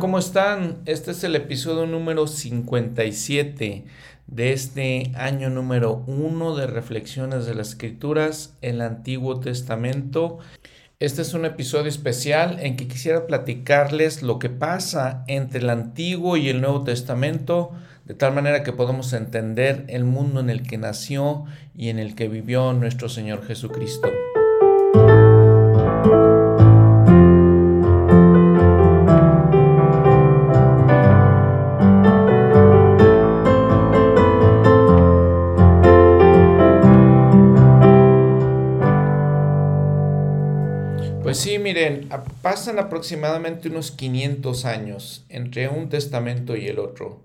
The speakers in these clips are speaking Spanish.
¿cómo están? Este es el episodio número 57 de este año número 1 de Reflexiones de las Escrituras, el Antiguo Testamento. Este es un episodio especial en que quisiera platicarles lo que pasa entre el Antiguo y el Nuevo Testamento, de tal manera que podamos entender el mundo en el que nació y en el que vivió nuestro Señor Jesucristo. Pasan aproximadamente unos 500 años entre un testamento y el otro.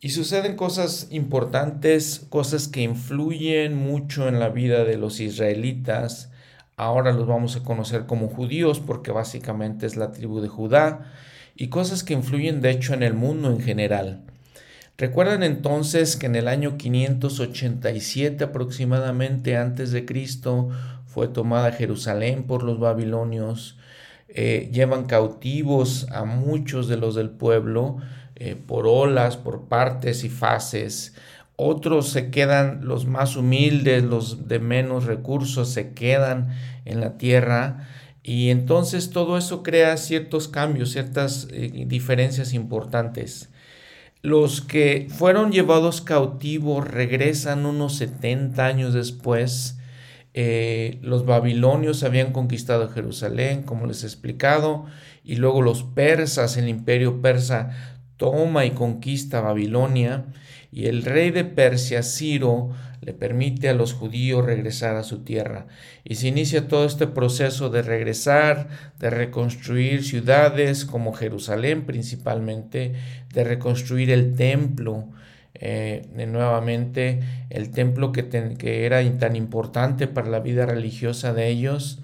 Y suceden cosas importantes, cosas que influyen mucho en la vida de los israelitas. Ahora los vamos a conocer como judíos porque básicamente es la tribu de Judá. Y cosas que influyen de hecho en el mundo en general. Recuerdan entonces que en el año 587 aproximadamente antes de Cristo fue tomada Jerusalén por los babilonios, eh, llevan cautivos a muchos de los del pueblo eh, por olas, por partes y fases. Otros se quedan, los más humildes, los de menos recursos, se quedan en la tierra. Y entonces todo eso crea ciertos cambios, ciertas eh, diferencias importantes. Los que fueron llevados cautivos regresan unos 70 años después eh, los babilonios habían conquistado Jerusalén, como les he explicado, y luego los persas, el imperio persa, toma y conquista Babilonia, y el rey de Persia, Ciro, le permite a los judíos regresar a su tierra. Y se inicia todo este proceso de regresar, de reconstruir ciudades como Jerusalén principalmente, de reconstruir el templo, eh, nuevamente el templo que, que, era tan importante para la vida religiosa de ellos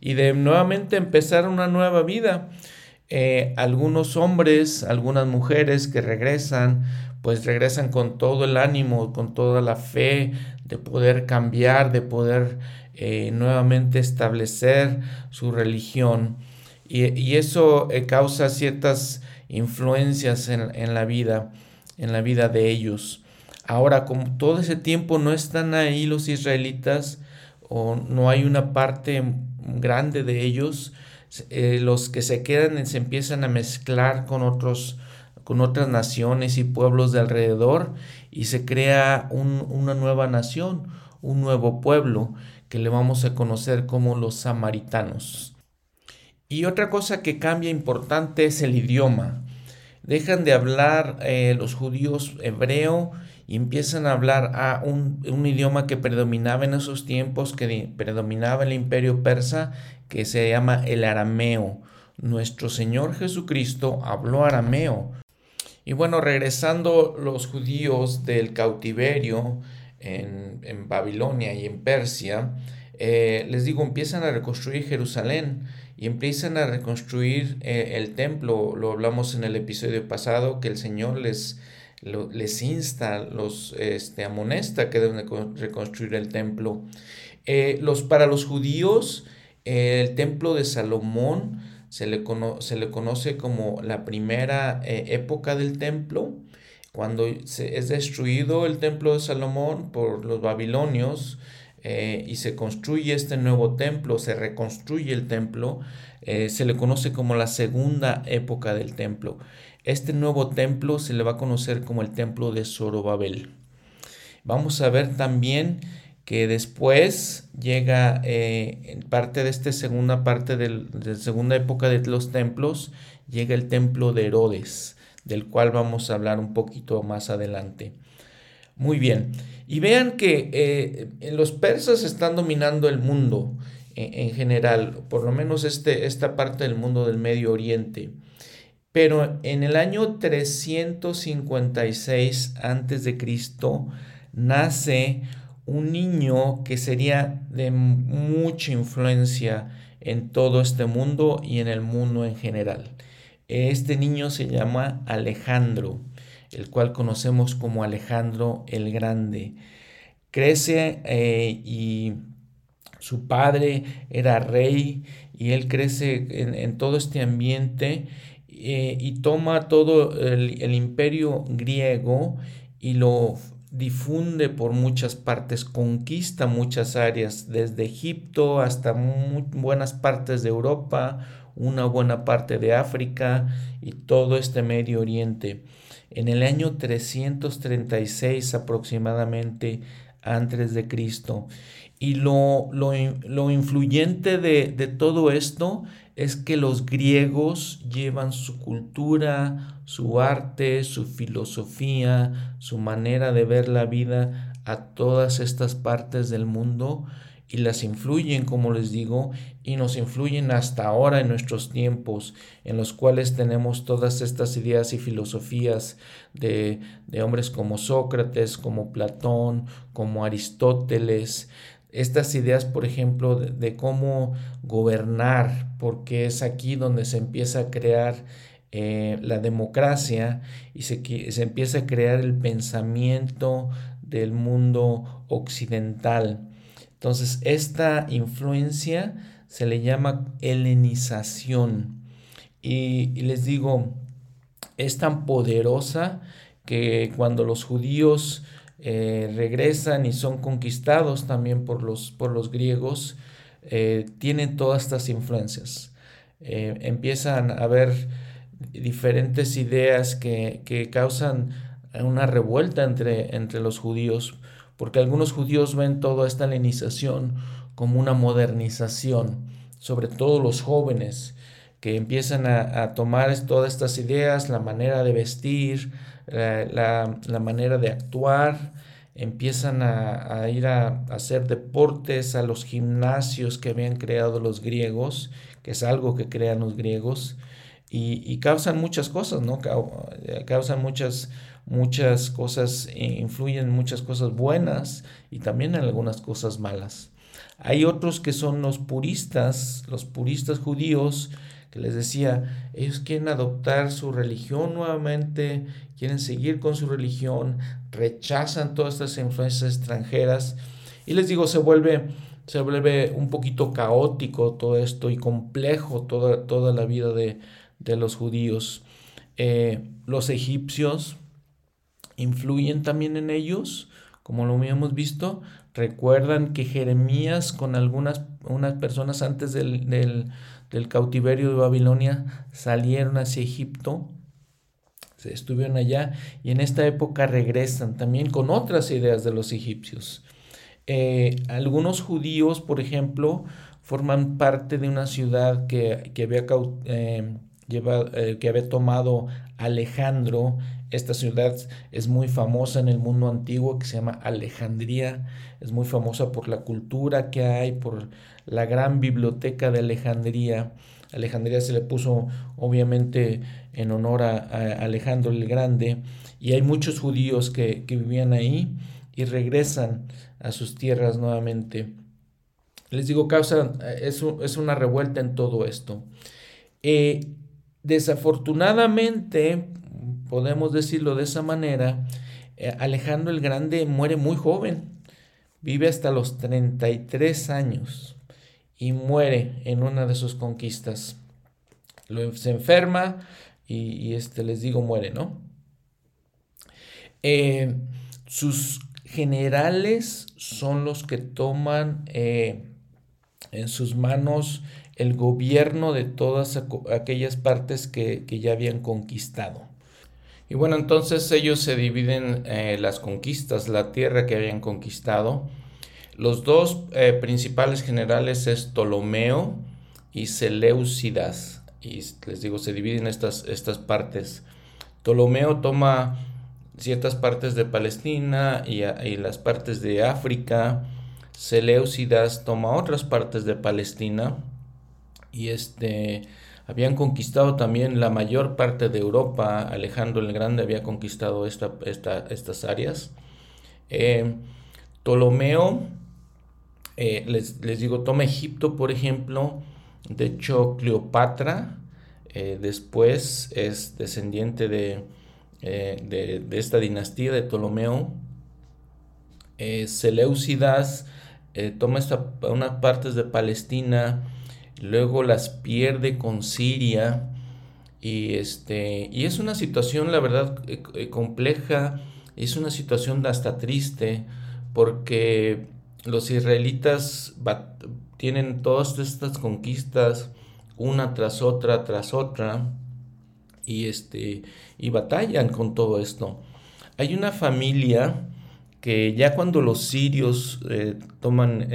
y de nuevamente empezar una nueva vida. Eh, algunos hombres, algunas mujeres que regresan, pues regresan con todo el ánimo, con toda la fe de poder cambiar, de poder eh, nuevamente establecer su religión. Y, y eso causa ciertas influencias en, en la vida en la vida de ellos. Ahora, como todo ese tiempo no están ahí los israelitas, o no hay una parte grande de ellos, eh, los que se quedan se empiezan a mezclar con otros con otras naciones y pueblos de alrededor y se crea una nueva nación, un nuevo pueblo que le vamos a conocer como los samaritanos. Y otra cosa que cambia importante es el idioma dejan de hablar eh, los judíos hebreo y empiezan a hablar a un, idioma que predominaba en esos tiempos, que predominaba el imperio persa, que se llama el arameo. Nuestro Señor Jesucristo habló arameo. Y bueno, regresando los judíos del cautiverio en, Babilonia y en Persia, eh, les digo, empiezan a reconstruir Jerusalén y empiezan a reconstruir eh, el templo. Lo hablamos en el episodio pasado, que el Señor les, les insta, los este, amonesta que deben reconstruir el templo. Eh, los, para los judíos, el templo de Salomón se le, se le conoce como la primera eh, época del templo. Cuando se, es destruido el templo de Salomón por los babilonios, eh, y se construye este nuevo templo, se reconstruye el templo, eh, se le conoce como la segunda época del templo. Este nuevo templo se le va a conocer como el templo de Zorobabel. Vamos a ver también que después llega eh, parte de esta segunda parte de la segunda época de los templos, llega el templo de Herodes, del cual vamos a hablar un poquito más adelante. Muy bien. Y vean que eh, los persas están dominando el mundo en, general, por lo menos este, esta parte del mundo del Medio Oriente. Pero en el año 356 a.C. nace un niño que sería de mucha influencia en todo este mundo y en el mundo en general. Este niño se llama Alejandro el cual conocemos como Alejandro el Grande. Crece eh, y su padre era rey y él crece en, todo este ambiente eh, y toma todo el, imperio griego y lo difunde por muchas partes, conquista muchas áreas, desde Egipto hasta buenas partes de Europa, una buena parte de África y todo este Medio Oriente. En el año 336 aproximadamente antes de Cristo. Y lo, lo, influyente de, de todo esto es que los griegos llevan su cultura, su arte, su filosofía, su manera de ver la vida a todas estas partes del mundo y las influyen, como les digo, y nos influyen hasta ahora en nuestros tiempos, en los cuales tenemos todas estas ideas y filosofías de, de hombres como Sócrates, como Platón, como Aristóteles, estas ideas, por ejemplo, de, cómo gobernar, porque es aquí donde se empieza a crear eh, la democracia y se, se empieza a crear el pensamiento del mundo occidental. Entonces, esta influencia se le llama helenización. Y, les digo, es tan poderosa que cuando los judíos eh, regresan y son conquistados también por los, por los griegos, eh, tienen todas estas influencias. Eh, empiezan a haber diferentes ideas que, que, causan una revuelta entre, entre los judíos, porque algunos judíos ven toda esta helenización como una modernización, sobre todo los jóvenes, que empiezan a, a tomar todas estas ideas, la manera de vestir, la, manera de actuar, empiezan a, ir a, hacer deportes a los gimnasios que habían creado los griegos, que es algo que crean los griegos, y, causan muchas cosas, ¿no? Causan muchas, muchas cosas, e influyen muchas cosas buenas y también en algunas cosas malas. Hay otros que son los puristas, los puristas judíos, que les decía, ellos quieren adoptar su religión nuevamente, quieren seguir con su religión, rechazan todas estas influencias extranjeras y les digo, se vuelve, se vuelve un poquito caótico todo esto y complejo toda, toda la vida de, los judíos. Eh, los egipcios influyen también en ellos, como lo habíamos visto. Recuerdan que Jeremías con algunas unas personas antes del del cautiverio de Babilonia salieron hacia Egipto, se estuvieron allá y en esta época regresan también con otras ideas de los egipcios. Eh, algunos judíos, por ejemplo, forman parte de una ciudad que, había, eh, eh, que había tomado Alejandro. Esta ciudad es muy famosa en el mundo antiguo, que se llama Alejandría. Es muy famosa por la cultura que hay, por la gran biblioteca de Alejandría. Alejandría se le puso obviamente en honor a, Alejandro el Grande y hay muchos judíos que, vivían ahí y regresan a sus tierras nuevamente. Les digo, causa, es, es una revuelta en todo esto. Eh, desafortunadamente, podemos decirlo de esa manera, eh, Alejandro el Grande muere muy joven, vive hasta los 33 años y muere en una de sus conquistas. se enferma y, este, les digo, muere, ¿no? Eh, sus generales son los que toman eh, en sus manos el gobierno de todas aquellas partes que, ya habían conquistado. Y bueno, entonces ellos se dividen eh, las conquistas, la tierra que habían conquistado los dos eh, principales generales es Ptolomeo y Seleucidas. Y les digo, se dividen estas, estas partes. Ptolomeo toma ciertas partes de Palestina y, las partes de África. Seleucidas toma otras partes de Palestina. Y este habían conquistado también la mayor parte de Europa. Alejandro el Grande había conquistado esta, estas áreas. Eh, Ptolomeo eh, les, digo, toma Egipto, por ejemplo. De hecho, Cleopatra eh, después es descendiente de, eh, de, esta dinastía de Ptolomeo. Seleucidas toma esta, unas partes de Palestina, luego las pierde con Siria Y, este, y es una situación, la verdad, eh, eh, compleja, es una situación hasta triste, porque los israelitas tienen todas estas conquistas, una tras otra, tras otra, y, este, y batallan con todo esto. Hay una familia que ya cuando los sirios eh, toman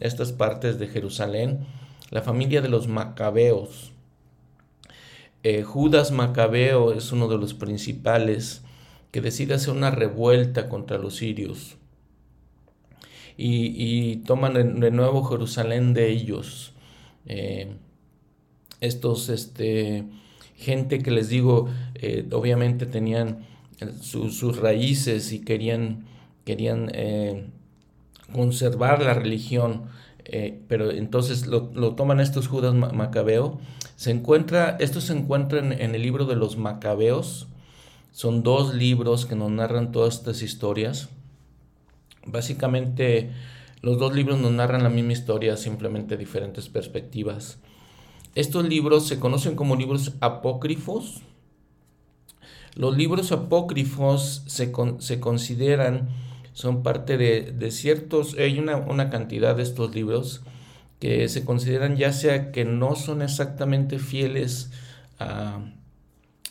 estas partes de Jerusalén, la familia de los macabeos, eh, Judas Macabeo es uno de los principales que decide hacer una revuelta contra los sirios y, toman de, nuevo Jerusalén de ellos. Eh, estos, este, gente que les digo, eh, obviamente tenían sus raíces y querían, querían conservar la religión, pero entonces lo, lo, toman estos Judas Macabeo se encuentra, esto se encuentra en, el libro de los Macabeos. Son dos libros que nos narran todas estas historias. Básicamente, los dos libros nos narran la misma historia, simplemente diferentes perspectivas. Estos libros se conocen como libros apócrifos. Los libros apócrifos se, se consideran, son parte de, de ciertos, hay una, una, cantidad de estos libros que se consideran ya sea que no son exactamente fieles a,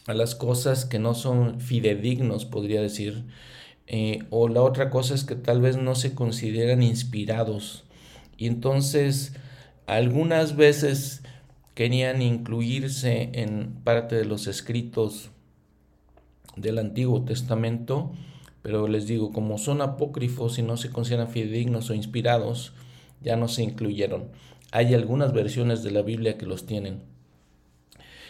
las cosas que no son fidedignos, podría decir, eh, o la otra cosa es que tal vez no se consideran inspirados. Y entonces algunas veces querían incluirse en parte de los escritos del Antiguo Testamento, pero les digo, como son apócrifos y no se consideran fidedignos o inspirados, ya no se incluyeron. Hay algunas versiones de la Biblia que los tienen.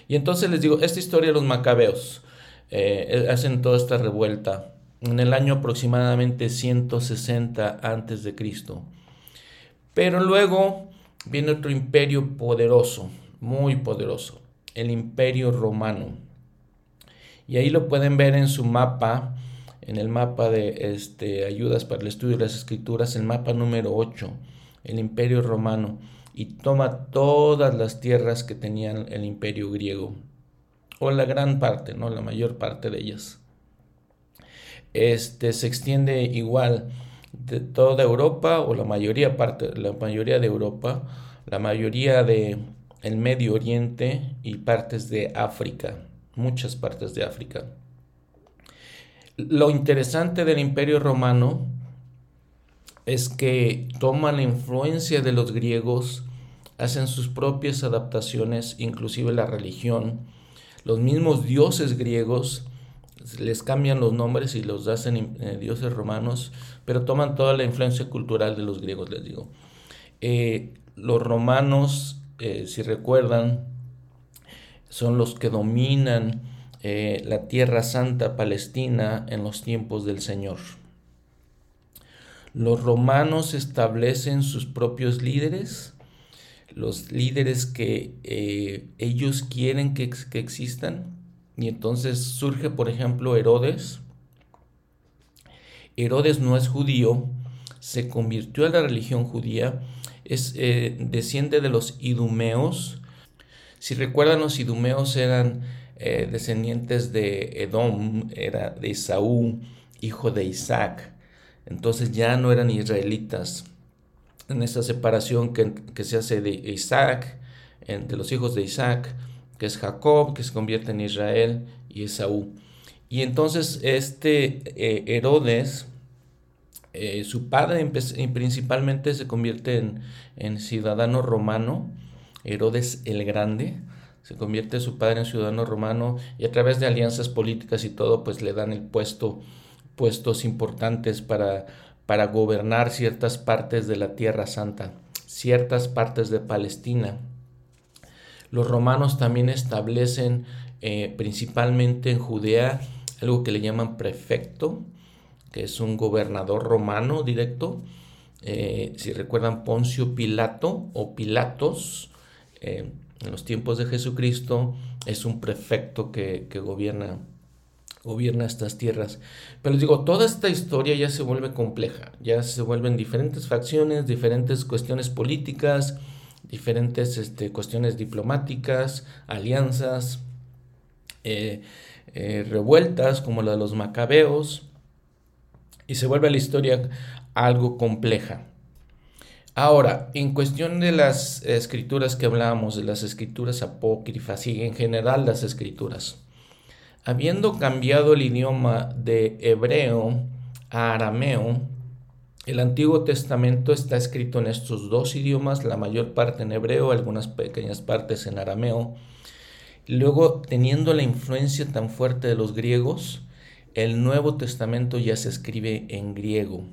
Y entonces les digo, esta historia de los macabeos eh, hacen toda esta revuelta en el año aproximadamente 160 antes de Cristo. Pero luego viene otro imperio poderoso, muy poderoso, el imperio romano. Y ahí lo pueden ver en su mapa, en el mapa de este, ayudas para el estudio de las escrituras, el mapa número 8 el imperio romano y toma todas las tierras que tenían el imperio griego, o la gran parte, no la mayor parte de ellas. Este se extiende igual de toda Europa o la mayoría parte, la mayoría de Europa, la mayoría de el Medio Oriente y partes de África, muchas partes de África. Lo interesante del Imperio Romano es que toman la influencia de los griegos, hacen sus propias adaptaciones, inclusive la religión. Los mismos dioses griegos les cambian los nombres y los hacen eh, dioses romanos, pero toman toda la influencia cultural de los griegos, les digo. Eh, los romanos, eh, si recuerdan, son los que dominan la tierra santa palestina en los tiempos del Señor. Los romanos establecen sus propios líderes, los líderes que eh, ellos quieren que, existan. Y entonces surge, por ejemplo, Herodes. Herodes no es judío, se convirtió a la religión judía, es, eh, desciende de los idumeos. Si recuerdan, los idumeos eran eh, descendientes de Edom, era de Esaú, hijo de Isaac entonces ya no eran israelitas. En esa separación que, se hace de Isaac, entre los hijos de Isaac, que es Jacob, que se convierte en Israel, y Esaú. Y entonces este eh, Herodes, eh, su padre principalmente se convierte en, en, ciudadano romano, Herodes el Grande, se convierte su padre en ciudadano romano y a través de alianzas políticas y todo, pues le dan el puesto puestos importantes para, para gobernar ciertas partes de la Tierra Santa, ciertas partes de Palestina. Los romanos también establecen eh, principalmente en Judea algo que le llaman prefecto, que es un gobernador romano directo. Eh, si recuerdan Poncio Pilato o Pilatos, eh, en los tiempos de Jesucristo, es un prefecto que, gobierna gobierna estas tierras. Pero les digo, toda esta historia ya se vuelve compleja, ya se vuelven diferentes facciones, diferentes cuestiones políticas, diferentes este, cuestiones diplomáticas, alianzas. eh, eh, revueltas como la de los macabeos y se vuelve la historia algo compleja. Ahora, en cuestión de las escrituras que hablábamos, de las escrituras apócrifas y en general las escrituras, habiendo cambiado el idioma de hebreo a arameo, el Antiguo Testamento está escrito en estos dos idiomas, la mayor parte en hebreo, algunas pequeñas partes en arameo. Luego, teniendo la influencia tan fuerte de los griegos, el Nuevo Testamento ya se escribe en griego.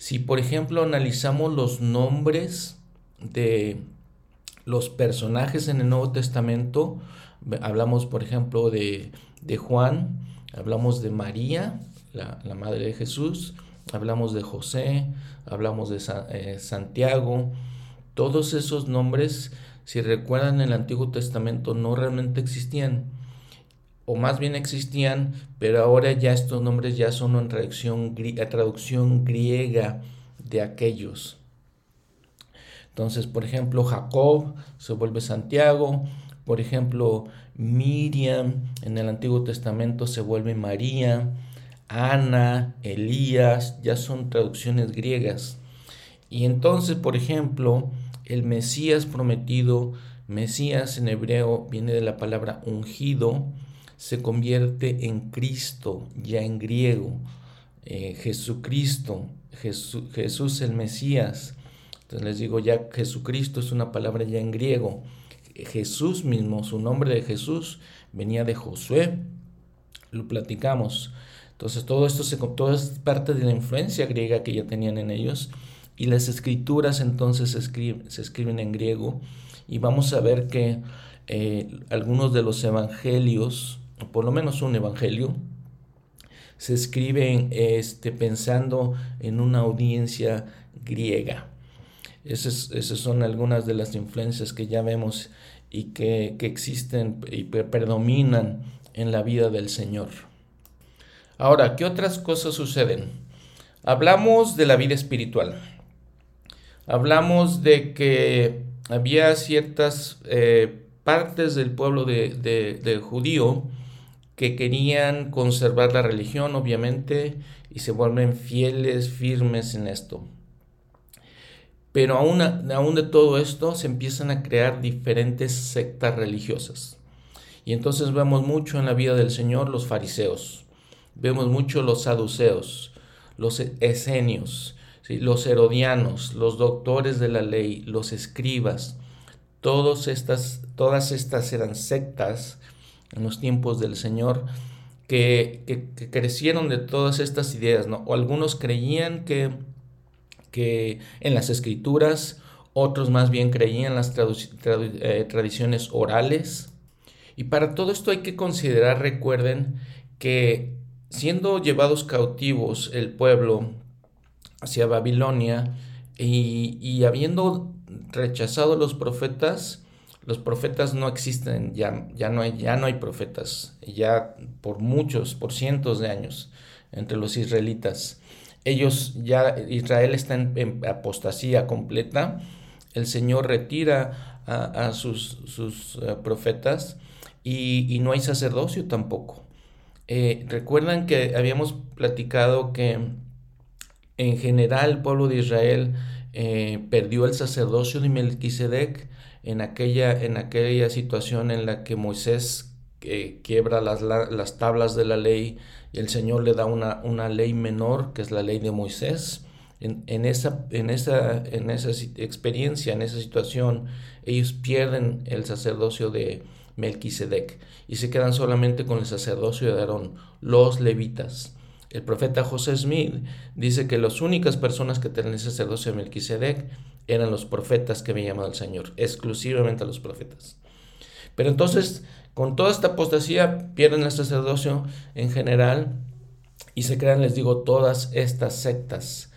Si, por ejemplo, analizamos los nombres de los personajes en el Nuevo Testamento, hablamos, por ejemplo, de, Juan, hablamos de María, la, la madre de Jesús, hablamos de José, hablamos de eh, Santiago, todos esos nombres, si recuerdan en el Antiguo Testamento, no realmente existían, o más bien existían, pero ahora ya estos nombres ya son en traducción, traducción griega de aquellos. Entonces, por ejemplo, Jacob se vuelve Santiago, por ejemplo, Miriam en el Antiguo Testamento se vuelve María, Ana, Elías, ya son traducciones griegas. Y entonces, por ejemplo, el Mesías prometido, Mesías en hebreo viene de la palabra ungido, se convierte en Cristo, ya en griego. Eh, Jesucristo, Jesús el Mesías. Entonces les digo, ya Jesucristo es una palabra ya en griego. Jesús mismo, su nombre de Jesús venía de Josué, lo platicamos. Entonces todo esto se, todo es parte de la influencia griega que ya tenían en ellos y las escrituras entonces se, escriben, en griego y vamos a ver que eh, algunos de los evangelios, por lo menos un evangelio, se escriben este, pensando en una audiencia griega. Esas, son algunas de las influencias que ya vemos y que, que existen y predominan en la vida del Señor. Ahora, ¿qué otras cosas suceden? Hablamos de la vida espiritual. Hablamos de que había ciertas eh, partes del pueblo de, judío que querían conservar la religión, obviamente, y se vuelven fieles, firmes en esto. Pero aún, aún de todo esto se empiezan a crear diferentes sectas religiosas. Y entonces vemos mucho en la vida del Señor los fariseos vemos mucho los saduceos, los esenios, los herodianos, los doctores de la ley, los escribas. Todos estas, todas estas eran sectas en los tiempos del Señor que, que, crecieron de todas estas ideas, ¿no? O algunos creían que, que en las escrituras, otros más bien creían en las eh, tradiciones orales. Y para todo esto hay que considerar, recuerden, que siendo llevados cautivos el pueblo hacia Babilonia y, habiendo rechazado los profetas, los profetas no existen, ya, ya, no hay, ya no hay profetas, ya por muchos, por cientos de años entre los israelitas. Ellos ya, Israel está en, apostasía completa, el Señor retira a, sus, sus eh, profetas y, y no hay sacerdocio tampoco. Eh, recuerdan que habíamos platicado que en general el pueblo de Israel eh, perdió el sacerdocio de Melquisedec en aquella, en aquella situación en la que Moisés eh, quiebra las, las, tablas de la ley y el Señor le da una, una ley menor, que es la ley de Moisés. En, en, esa, en, esa, en esa experiencia, en esa situación, ellos pierden el sacerdocio de, Melquisedec, y se quedan solamente con el sacerdocio de Aarón, los levitas. El profeta José Smith dice que las únicas personas que tenían el sacerdocio de Melquisedec eran los profetas que había llamado el Señor, exclusivamente a los profetas. Pero entonces, con toda esta apostasía, pierden el sacerdocio en general y se crean, les digo, todas estas sectas.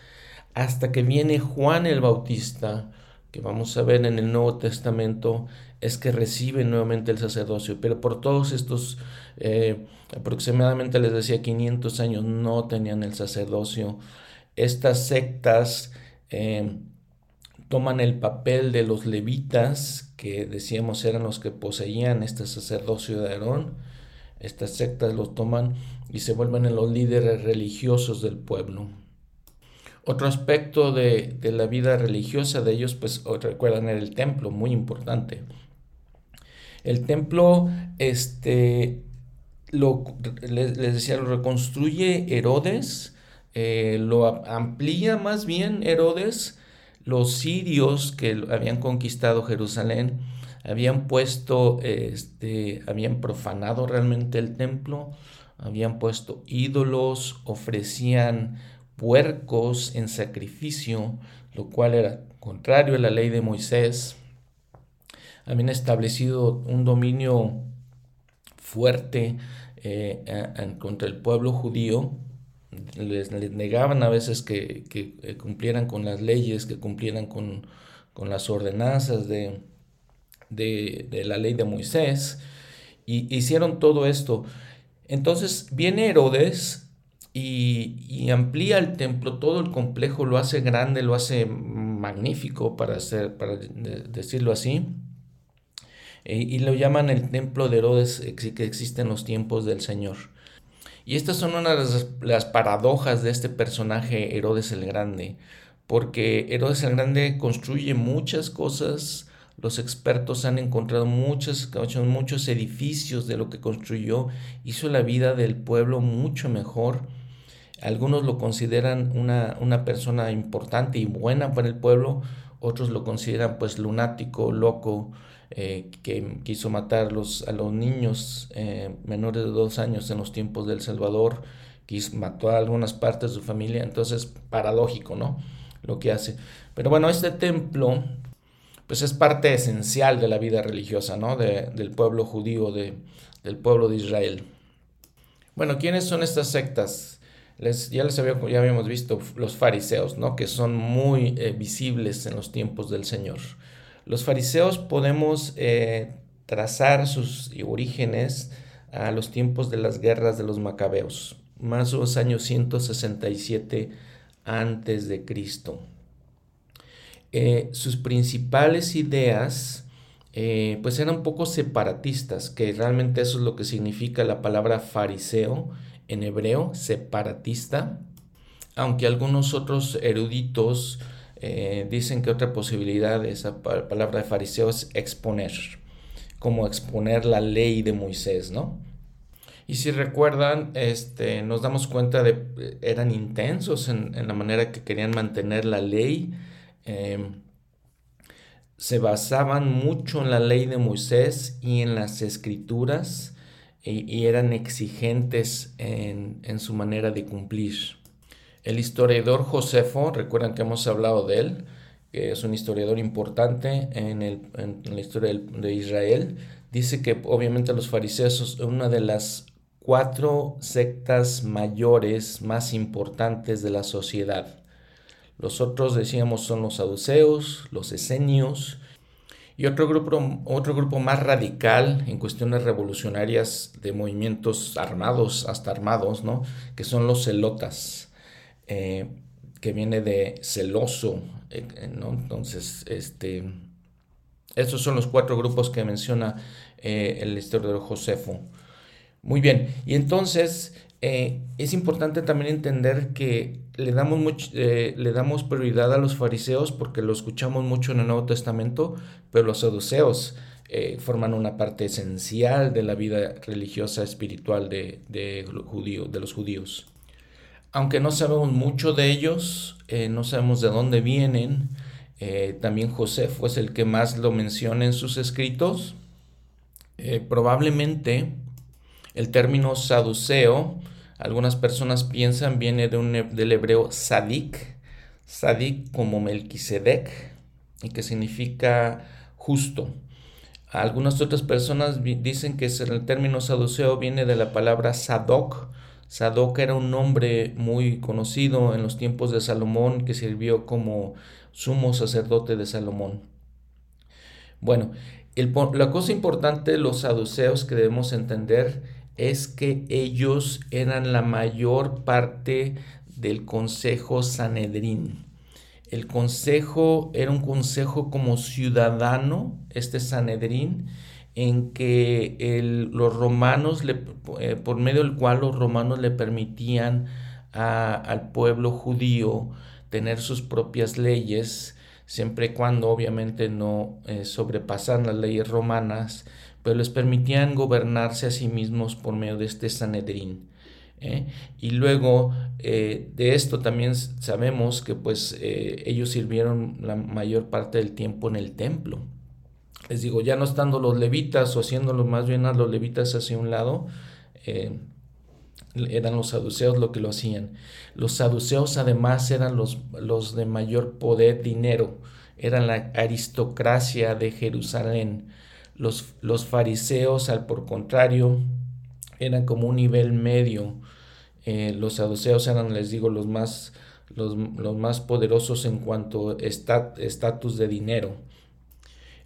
Hasta que viene Juan el Bautista, que vamos a ver en el Nuevo Testamento, es que reciben nuevamente el sacerdocio, pero por todos estos eh, aproximadamente les decía 500 años no tenían el sacerdocio. Estas sectas eh, toman el papel de los levitas, que decíamos eran los que poseían este sacerdocio de Aarón, estas sectas los toman y se vuelven en los líderes religiosos del pueblo. Otro aspecto de, la vida religiosa de ellos, pues recuerdan, era el templo, muy importante. El templo, este, lo, les, decía, lo reconstruye Herodes, eh, lo amplía más bien Herodes, los sirios que habían conquistado Jerusalén, habían puesto, este, habían profanado realmente el templo, habían puesto ídolos, ofrecían puercos en sacrificio, lo cual era contrario a la ley de Moisés. Habían establecido un dominio fuerte eh, contra el pueblo judío. Les, negaban a veces que, que, cumplieran con las leyes, que cumplieran con, con las ordenanzas de, de, la ley de Moisés. Y hicieron todo esto. Entonces viene Herodes y, amplía el templo, todo el complejo lo hace grande, lo hace magnífico, para, hacer, para decirlo así. E, y lo llaman el templo de Herodes que existe en los tiempos del Señor. Y estas son una de las, paradojas de este personaje Herodes el Grande, porque Herodes el Grande construye muchas cosas, los expertos han encontrado muchos, muchos edificios de lo que construyó, hizo la vida del pueblo mucho mejor. Algunos lo consideran una, una persona importante y buena para el pueblo, otros lo consideran pues lunático, loco, eh, que quiso matar a los niños eh, menores de dos años en los tiempos del Salvador, quiso, mató a algunas partes de su familia, entonces paradójico, ¿no? Lo que hace. Pero bueno, este templo pues es parte esencial de la vida religiosa, ¿no? De, del pueblo judío, de, del pueblo de Israel. Bueno, ¿quiénes son estas sectas? ya les había, ya habíamos visto los fariseos, ¿no? que son muy eh, visibles en los tiempos del Señor. Los fariseos podemos eh, trazar sus orígenes a los tiempos de las guerras de los macabeos, más o menos años 167 antes de Cristo. Eh, sus principales ideas pues eran un poco separatistas, que realmente eso es lo que significa la palabra fariseo en hebreo, separatista, aunque algunos otros eruditos eh, dicen que otra posibilidad de esa palabra de fariseo es exponer, como exponer la ley de Moisés, ¿no? Y si recuerdan, este, nos damos cuenta de eh, eran intensos en, la manera que querían mantener la ley. Em, se basaban mucho en la ley de Moisés y en las escrituras y, eran exigentes en, su manera de cumplir. El historiador Josefo, recuerdan que hemos hablado de él, que es un historiador importante en, la historia de Israel, dice que obviamente los fariseos son una de las cuatro sectas mayores más importantes de la sociedad. Los otros, decíamos, son los saduceos, los esenios y otro grupo, otro grupo más radical en cuestiones revolucionarias de movimientos armados, hasta armados, ¿no? que son los celotas, eh, que viene de celoso. Eh, ¿no? Entonces, este, estos son los cuatro grupos que menciona eh, el historiador Josefo. Muy bien, y entonces es importante también entender que le damos, eh, le damos prioridad a los fariseos porque lo escuchamos mucho en el Nuevo Testamento, pero los saduceos eh, forman una parte esencial de la vida religiosa espiritual de, de, de los judíos. Aunque no sabemos mucho de ellos, eh, no sabemos de dónde vienen, también José fue el que más lo menciona en sus escritos. probablemente el término saduceo algunas personas piensan viene de un, del hebreo sadik, sadik como Melquisedec, y que significa justo. Algunas otras personas dicen que el término saduceo viene de la palabra Sadoc. Sadoc era un nombre muy conocido en los tiempos de Salomón que sirvió como sumo sacerdote de Salomón. Bueno, la cosa importante de los saduceos que debemos entender es que ellos eran la mayor parte del consejo Sanedrín. El consejo era un consejo como ciudadano, este Sanedrín, en que los romanos, le, eh, por medio del cual los romanos le permitían al pueblo judío tener sus propias leyes, siempre y cuando obviamente no eh, sobrepasan las leyes romanas, pero les permitían gobernarse a sí mismos por medio de este Sanedrín. ¿eh? Y luego de esto también sabemos que pues ellos sirvieron la mayor parte del tiempo en el templo les digo, ya no estando los levitas o haciéndolo más bien a los levitas hacia un lado, eh, eran los saduceos lo que lo hacían. Los saduceos además eran los, los de mayor poder, dinero, eran la aristocracia de Jerusalén. Los, los fariseos, al por contrario, eran como un nivel medio. Eh, los saduceos eran, les digo, los más, los, los más poderosos en cuanto a estatus de dinero.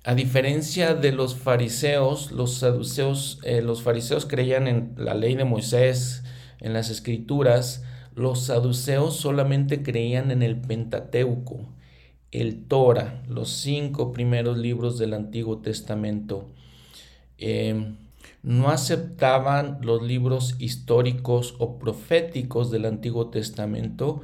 A diferencia de los fariseos, los saduceos, eh, los fariseos creían en la ley de Moisés, en las escrituras, los saduceos solamente creían en el Pentateuco, el Torah, los cinco primeros libros del Antiguo Testamento. Em, no aceptaban los libros históricos o proféticos del Antiguo Testamento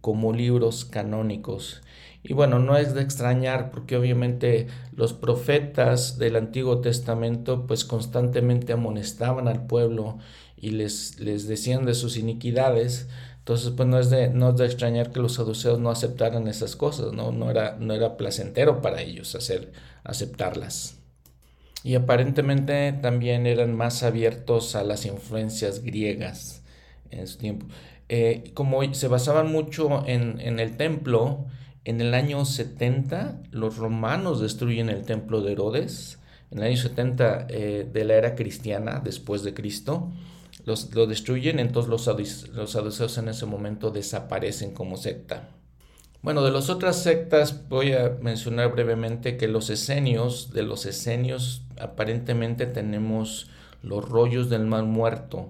como libros canónicos. Y bueno, no es de extrañar porque obviamente los profetas del Antiguo Testamento pues constantemente amonestaban al pueblo y les, les decían de sus iniquidades. Entonces pues no es de, no es de extrañar que los saduceos no aceptaran esas cosas, ¿no? No era, no era placentero para ellos hacer, aceptarlas. Y aparentemente también eran más abiertos a las influencias griegas en su tiempo. Eh, como se basaban mucho en, en el templo, en el año 70 los romanos destruyen el templo de Herodes. En el año 70 eh, de la era cristiana, después de Cristo, los, lo destruyen, entonces los, saduceos en ese momento desaparecen como secta. Bueno, de las otras sectas voy a mencionar brevemente que los esenios, de los esenios aparentemente tenemos los rollos del mar muerto,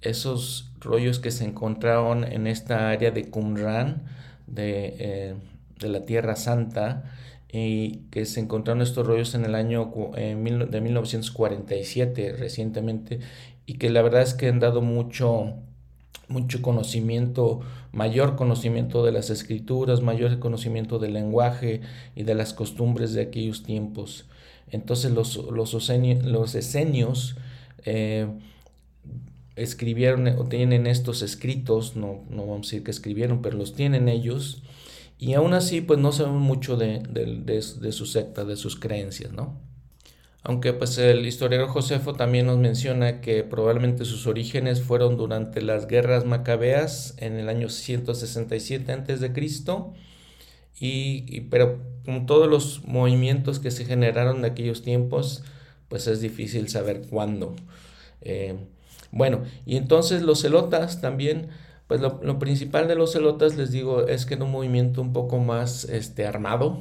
esos rollos que se encontraron en esta área de Qumran, de, eh, de la Tierra Santa y que se encontraron estos rollos en el año de 1947 recientemente y que la verdad es que han dado mucho mucho conocimiento, mayor conocimiento de las escrituras, mayor conocimiento del lenguaje y de las costumbres de aquellos tiempos. Entonces los, los, los esenios eh, escribieron o tienen estos escritos, no, no vamos a decir que escribieron, pero los tienen ellos y aún así, pues no sabemos mucho de, su secta, de sus creencias, ¿no? Aunque pues el historiador Josefo también nos menciona que probablemente sus orígenes fueron durante las guerras macabeas en el año 167 a.C. Y, y, pero con todos los movimientos que se generaron de aquellos tiempos, pues es difícil saber cuándo. Eh, bueno, y entonces los celotas también pues lo, principal de los celotas, les digo, es que en un movimiento un poco más este, armado.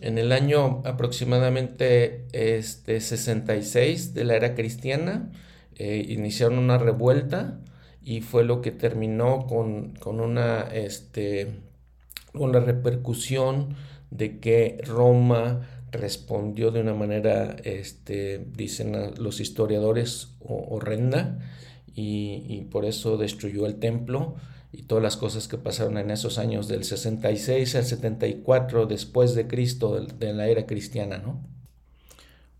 En el año aproximadamente este, 66 de la era cristiana, eh, iniciaron una revuelta y fue lo que terminó con, una, este, una repercusión de que Roma respondió de una manera, este, dicen los historiadores, horrenda y, por eso destruyó el templo y todas las cosas que pasaron en esos años del 66 al 74 después de Cristo, de, la era cristiana, ¿no?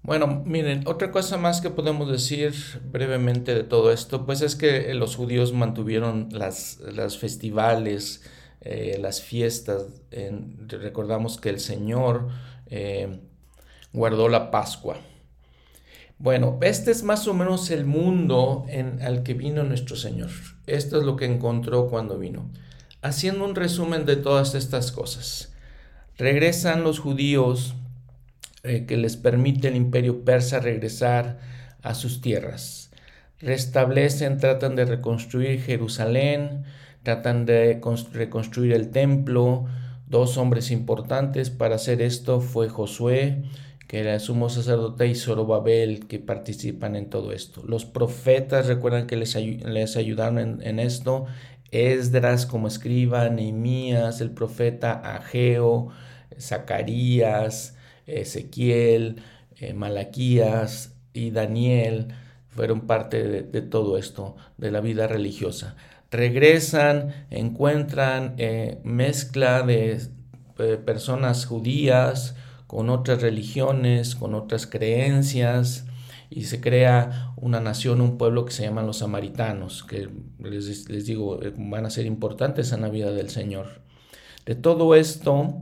Bueno, miren, otra cosa más que podemos decir brevemente de todo esto, pues es que los judíos mantuvieron las, las festivales, eh, las fiestas. recordamos que el Señor eh, guardó la Pascua. Bueno, este es más o menos el mundo en, al que vino nuestro Señor. Esto es lo que encontró cuando vino. Haciendo un resumen de todas estas cosas. Regresan los judíos eh, que les permite el imperio persa regresar a sus tierras. Restablecen, tratan de reconstruir Jerusalén, tratan de reconstruir el templo. Dos hombres importantes para hacer esto fue Josué, que era el sumo sacerdote y Zorobabel que participan en todo esto. Los profetas, recuerdan que les, les ayudaron en, esto, Esdras como escriba, Nehemías, el profeta Ageo, Zacarías, Ezequiel, eh, Malaquías y Daniel fueron parte de, todo esto, de la vida religiosa. Regresan, encuentran eh, mezcla de personas judías con otras religiones, con otras creencias, y se crea una nación, un pueblo que se llaman los samaritanos, que les, les digo, van a ser importantes en la vida del Señor. De todo esto,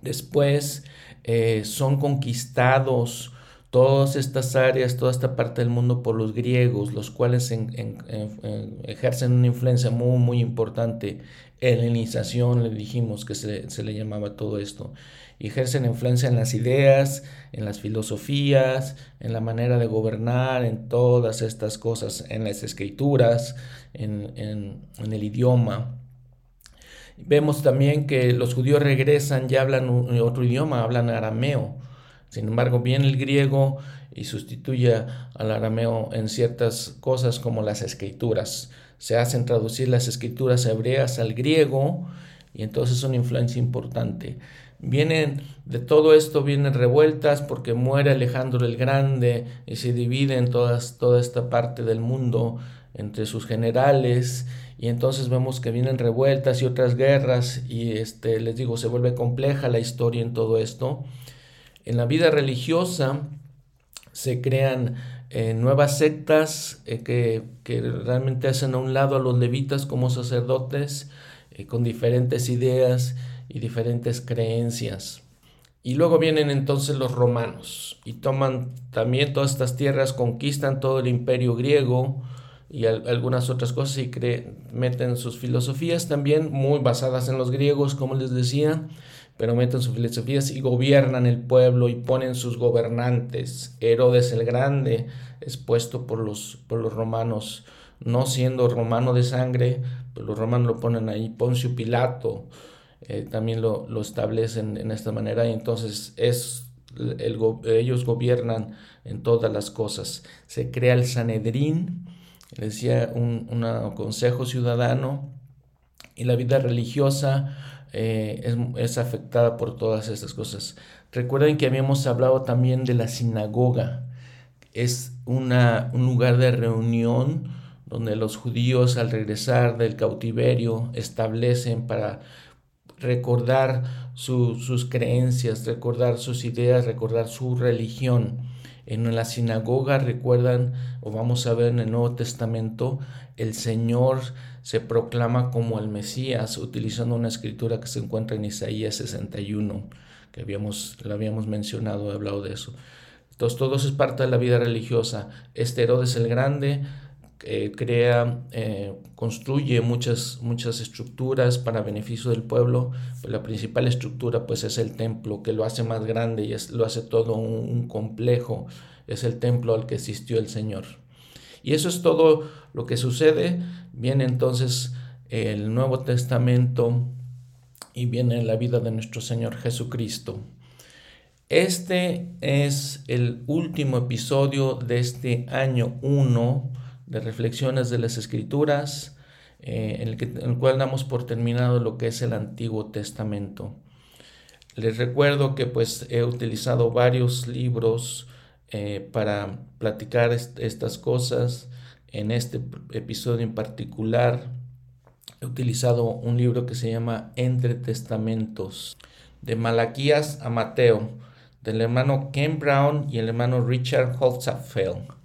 después eh, son conquistados todas estas áreas, toda esta parte del mundo por los griegos, los cuales ejercen una influencia muy, muy importante. Helenización, le dijimos que se, se le llamaba todo esto. Y ejercen influencia en las ideas, en las filosofías, en la manera de gobernar, en todas estas cosas, en las escrituras, en, en el idioma. Vemos también que los judíos regresan, ya hablan otro idioma, hablan arameo. Sin embargo, viene el griego y sustituye al arameo en ciertas cosas como las escrituras. Se hacen traducir las escrituras hebreas al griego y entonces es una influencia importante. Vienen de todo esto, vienen revueltas porque muere Alejandro el Grande y se divide en todas, toda esta parte del mundo entre sus generales. Y entonces vemos que vienen revueltas y otras guerras y este les digo se vuelve compleja la historia en todo esto. En la vida religiosa se crean eh, nuevas sectas eh, que, que, realmente hacen a un lado a los levitas como sacerdotes eh, con diferentes ideas y diferentes creencias y luego vienen entonces los romanos y toman también todas estas tierras conquistan todo el imperio griego y algunas otras cosas y meten sus filosofías también muy basadas en los griegos, como les decía, pero meten sus filosofías y gobiernan el pueblo y ponen sus gobernantes. Herodes el Grande es puesto por los, por los romanos, no siendo romano de sangre, pero los romanos lo ponen ahí. Poncio Pilato eh, también lo, lo, establecen en esta manera y entonces es el, ellos gobiernan en todas las cosas. Se crea el Sanedrín decía un, consejo ciudadano y la vida religiosa eh, es, afectada por todas estas cosas. Recuerden que habíamos hablado también de la sinagoga. Es una, un lugar de reunión donde los judíos al regresar del cautiverio establecen para recordar sus creencias, recordar sus ideas, recordar su religión. En la sinagoga recuerdan, o vamos a ver en el Nuevo Testamento, el Señor se proclama como el Mesías, utilizando una escritura que se encuentra en Isaías 61, que habíamos, lo habíamos mencionado, he hablado de eso. Entonces todo es parte de la vida religiosa. Este Herodes el Grande eh, crea, eh, construye muchas, muchas estructuras para beneficio del pueblo, pues la principal estructura pues es el templo, que lo hace más grande y es, lo hace todo un, complejo, es el templo al que asistió el Señor. Y eso es todo lo que sucede. Viene entonces el Nuevo Testamento y viene la vida de nuestro Señor Jesucristo. Este es el último episodio de este año 1 de reflexiones de las escrituras, eh, en, el cual damos por terminado lo que es el Antiguo Testamento. Les recuerdo que pues he utilizado varios libros eh, para platicar estas cosas. En este episodio en particular he utilizado un libro que se llama Entre Testamentos, de Malaquías a Mateo, del hermano Ken Brown y el hermano Richard Holzapfel.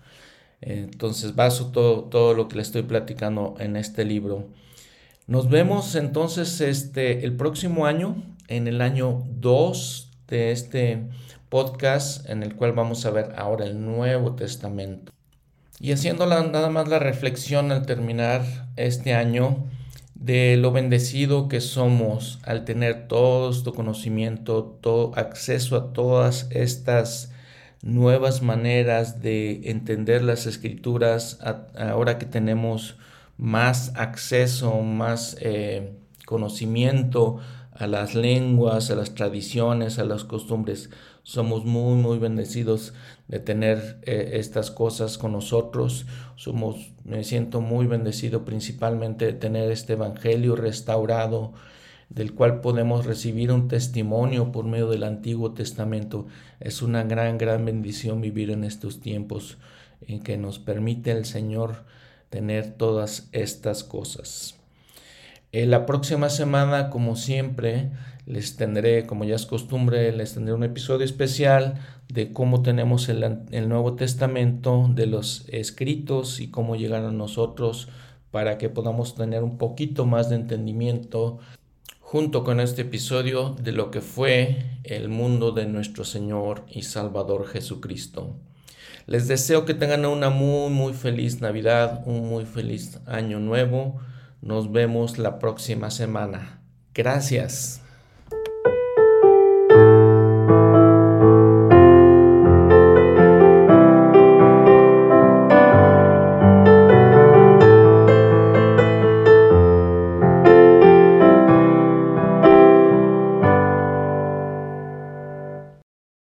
Entonces baso todo, todo lo que le estoy platicando en este libro. Nos vemos entonces este, el próximo año, en el año 2 de este podcast, en el cual vamos a ver ahora el Nuevo Testamento. Y haciendo nada más la reflexión al terminar este año de lo bendecido que somos al tener todo este conocimiento, todo acceso a todas estas nuevas maneras de entender las escrituras ahora que tenemos más acceso, más eh, conocimiento a las lenguas, a las tradiciones, a las costumbres. Somos muy, muy bendecidos de tener eh, estas cosas con nosotros. Somos, me siento muy bendecido principalmente de tener este evangelio restaurado del cual podemos recibir un testimonio por medio del Antiguo Testamento. Es una gran, gran bendición vivir en estos tiempos en que nos permite el Señor tener todas estas cosas. En la próxima semana, como siempre, les tendré, como ya es costumbre, les tendré un episodio especial de cómo tenemos el, el Nuevo Testamento, de los escritos y cómo llegaron a nosotros para que podamos tener un poquito más de entendimiento junto con este episodio de lo que fue el mundo de nuestro Señor y Salvador Jesucristo. Les deseo que tengan una muy muy feliz Navidad, un muy feliz año nuevo. Nos vemos la próxima semana. Gracias.